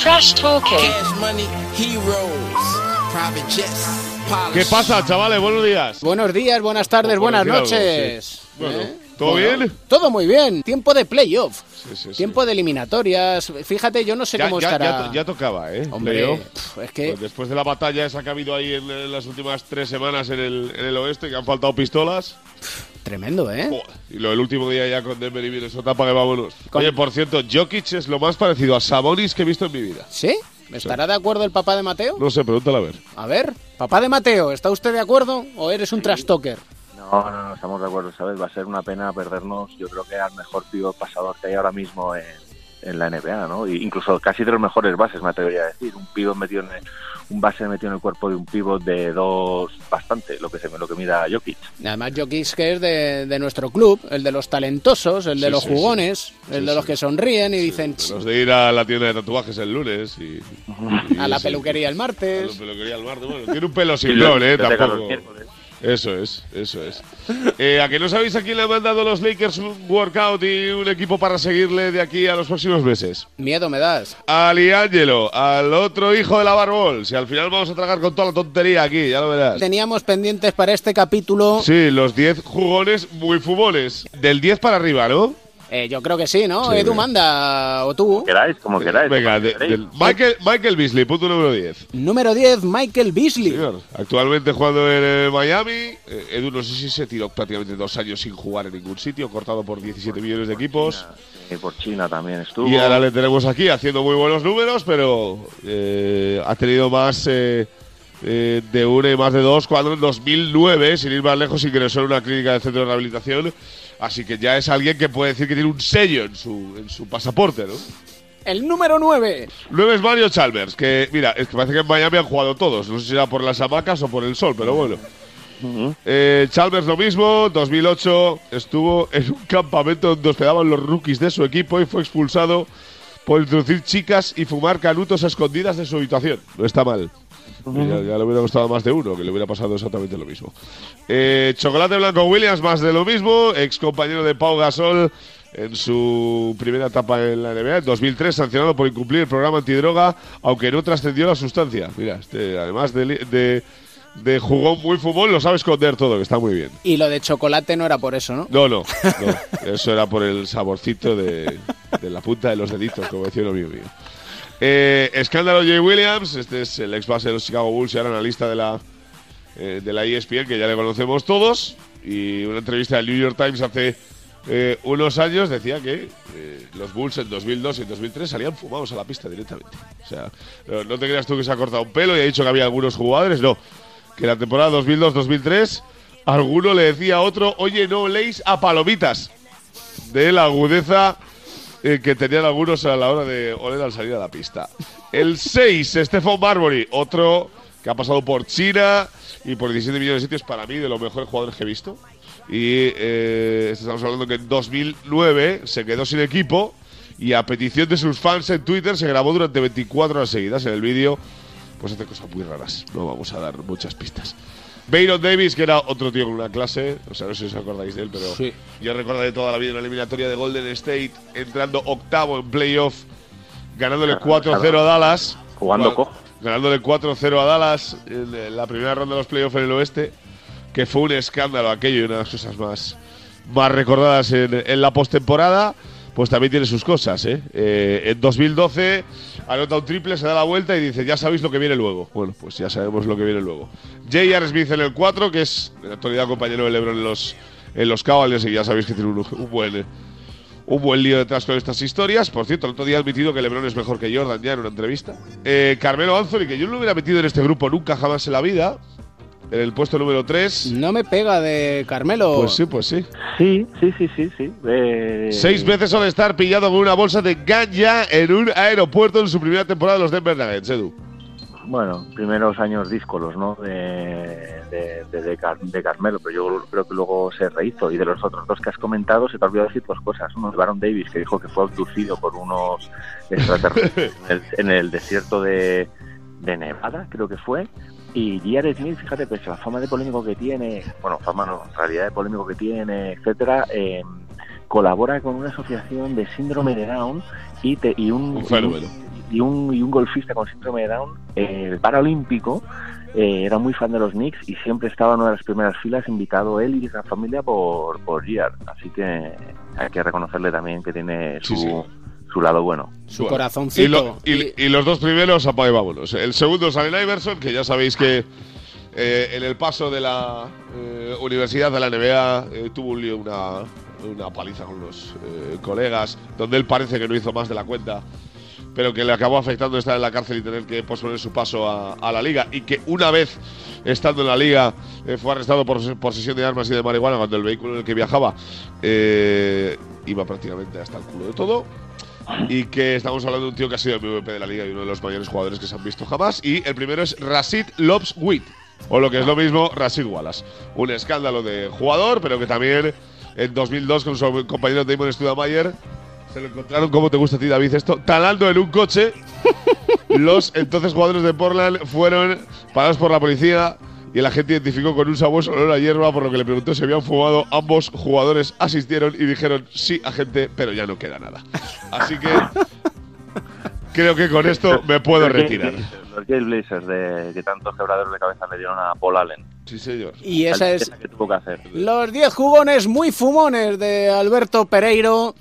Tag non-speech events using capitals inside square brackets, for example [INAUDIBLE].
Trash talking. ¿Qué pasa, chavales? Buenos días. Buenos días, buenas tardes, buenas noches. Bueno, ¿Eh? ¿todo Bueno, bien? Todo muy bien. Tiempo de playoff. Sí, sí, sí. Tiempo de eliminatorias. Fíjate, yo no sé Ya, cómo ya- estará. ya to- ya tocaba, ¿eh? Hombre, es que Pues después de la batalla esa que ha habido ahí en, en las últimas tres semanas en el, en el oeste, que han faltado pistolas. Tremendo, ¿eh? Y lo del último día ya con Denver y Minnesota, para que vámonos. Con- Oye, por cierto, Jokic es lo más parecido a Sabonis que he visto en mi vida. ¿Sí? ¿Estará de acuerdo el papá de Mateo? No sé, pregúntale a ver. A ver, papá de Mateo, ¿está usted de acuerdo o eres un trastoker? No, no, no, estamos de acuerdo, ¿sabes? Va a ser una pena perdernos, yo creo que al mejor pivot pasador que hay ahora mismo en, en la NBA, ¿no? Y incluso casi de los mejores bases, me atrevería a decir. Un pivot metido en el- un base metido en el cuerpo de un pivot de dos bastante, lo que se lo que mida Jokic. Además, Jokic que es de, de nuestro club, el de los talentosos, el de Sí, los sí, jugones, el Sí, de los que sonríen y dicen De Los de ir a la tienda de tatuajes el lunes y. y a la peluquería el A la martes. peluquería el martes. Bueno, tiene un pelo ¿eh? Te deja los Tampoco. Eso es, eso es. Eh, ¿A que no sabéis a quién le han mandado los Lakers un workout y un equipo para seguirle de aquí a los próximos meses? Miedo me das. A Liangelo, al otro hijo de la Barbol. Si al final vamos a tragar con toda la tontería aquí, ya lo verás. Teníamos pendientes para este capítulo. Sí, los 10 jugones muy fumones. Del 10 para arriba, ¿no? Eh, yo creo que sí, ¿no? Sí, Edu manda, o tú. Queráis, como queráis. Venga, como de- queréis. del- Michael, Michael Beasley, punto número 10. Número 10, Michael Beasley. Señor, actualmente jugando en eh, Miami. Eh, Edu, no sé si se tiró prácticamente dos años sin jugar en ningún sitio, cortado por 17 millones de equipos. Y por China también estuvo. Y ahora le tenemos aquí haciendo muy buenos números, pero eh, ha tenido más eh, eh, de una y más de dos cuando en 2009, sin ir más lejos, ingresó en una clínica de centro de rehabilitación. Así que ya es alguien que puede decir que tiene un sello en su, en su pasaporte, ¿no? El número 9. Nueve es Mario Chalmers, que mira, es que parece que en Miami han jugado todos. No sé si era por las hamacas o por el sol, pero bueno. Eh, Chalmers lo mismo, 2008 estuvo en un campamento donde hospedaban los rookies de su equipo y fue expulsado por introducir chicas y fumar canutos a escondidas de su habitación. No está mal. Ya, ya le hubiera gustado más de uno, que le hubiera pasado exactamente lo mismo. Eh, Chocolate Blanco Williams, más de lo mismo. Ex compañero de Pau Gasol en su primera etapa en la NBA, en 2003, sancionado por incumplir el programa antidroga, aunque no trascendió la sustancia. Mira, este, además de, de, de jugón muy fútbol, lo sabe esconder todo, que está muy bien. Y lo de chocolate no era por eso, ¿no? No, no, no. Eso era por el saborcito de, de la punta de los deditos, como decía uno mío mío. Eh, escándalo Jay Williams, este es el ex base de los Chicago Bulls y ahora analista de la, eh, de la ESPN, que ya le conocemos todos. Y una entrevista del New York Times hace eh, unos años decía que eh, los Bulls en 2002 y en 2003 salían fumados a la pista directamente. O sea, no, no te creas tú que se ha cortado un pelo y ha dicho que había algunos jugadores, no. Que la temporada 2002-2003 alguno le decía a otro, oye, no leéis a palomitas. De la agudeza eh, que tenían algunos a la hora de oler al salir a la pista. El 6, Stephen Marbury, otro que ha pasado por China y por 17 millones de sitios, para mí, de los mejores jugadores que he visto. Y eh, estamos hablando que en 2009 se quedó sin equipo y a petición de sus fans en Twitter se grabó durante 24 horas seguidas. En el vídeo, pues hace cosas muy raras. No vamos a dar muchas pistas. Bayron Davis, que era otro tío con una clase, o sea, no sé si os acordáis de él, pero Sí. yo recuerdo de toda la vida en la eliminatoria de Golden State, entrando octavo en playoff, ganándole 4-0 a Dallas. Jugando cojo. Ganándole 4-0 a Dallas en en la primera ronda de los playoffs en el oeste, que fue un escándalo aquello y una de las cosas más, más recordadas en, en la postemporada. Pues también tiene sus cosas, ¿eh? Eh, En 2012 anota un triple, se da la vuelta y dice, ya sabéis lo que viene luego. Bueno, pues ya sabemos lo que viene luego. J.R. Smith en el 4, que es en la actualidad compañero de LeBron en los, en los y ya sabéis que tiene un, un buen, un buen lío detrás con estas historias. Por cierto, el otro día ha admitido que LeBron es mejor que Jordan ya en una entrevista. Eh, Carmelo Anthony, que yo no lo hubiera metido en este grupo nunca jamás en la vida. En el puesto número 3. No me pega de Carmelo. Pues sí, pues sí. Sí, sí, sí, sí, sí. Eh, Seis veces al estar pillado con una bolsa de ganja en un aeropuerto en su primera temporada de los Denver Nuggets, Edu. Bueno, primeros años díscolos, ¿no? De, de, de, de Car- de Carmelo, pero yo creo que luego se rehizo. Y de los otros dos que has comentado, se te ha olvidado decir dos cosas. Uno es Baron Davis, que dijo que fue abducido por unos [LAUGHS] extraterrestres en, el, en el desierto de, de Nevada, creo que fue. Y J.R. Smith, fíjate, pues la fama de polémico que tiene, bueno, fama no, realidad de polémico que tiene, etcétera, eh, colabora con una asociación de síndrome de Down y, te, y un, y un, y un golfista con síndrome de Down, eh, el paralímpico, eh, era muy fan de los Knicks y siempre estaba en una de las primeras filas invitado él y la familia por, por Giard. Así que hay que reconocerle también que tiene su, Sí, sí. su lado bueno. Su Bueno, corazoncito. Y, lo- y- y los dos primeros, apague vámonos. El segundo es Allen Iverson, que ya sabéis que eh, en el paso de la eh, Universidad de la NBA eh, tuvo un lío, una, una paliza con los colegas, donde él parece que no hizo más de la cuenta, pero que le acabó afectando estar en la cárcel y tener que posponer su paso a, a la liga. Y que una vez estando en la liga fue arrestado por posesión de armas y de marihuana cuando el vehículo en el que viajaba iba prácticamente hasta el culo de todo y que estamos hablando de un tío que ha sido MVP de la liga y uno de los mayores jugadores que se han visto jamás. Y el primero es Rashid Lobswit, o lo que es lo mismo, Rashid Wallace. Un escándalo de jugador, pero que también en 2002 con su compañero Damon Studamayer se lo encontraron, como te gusta a ti David esto, talando en un coche. [LAUGHS] Los entonces jugadores de Portland fueron parados por la policía y la gente identificó con un sabroso olor a hierba, por lo que le preguntó si habían fumado. Ambos jugadores asistieron y dijeron sí, agente, pero ya no queda nada. Así que creo que con esto me puedo retirar. Los Jailblazers de que tantos quebraderos de cabeza le dieron a Paul Allen. Sí, señor. Y esa es que tuvo que hacer. los 10 jugones muy fumones de Alberto Pereiro.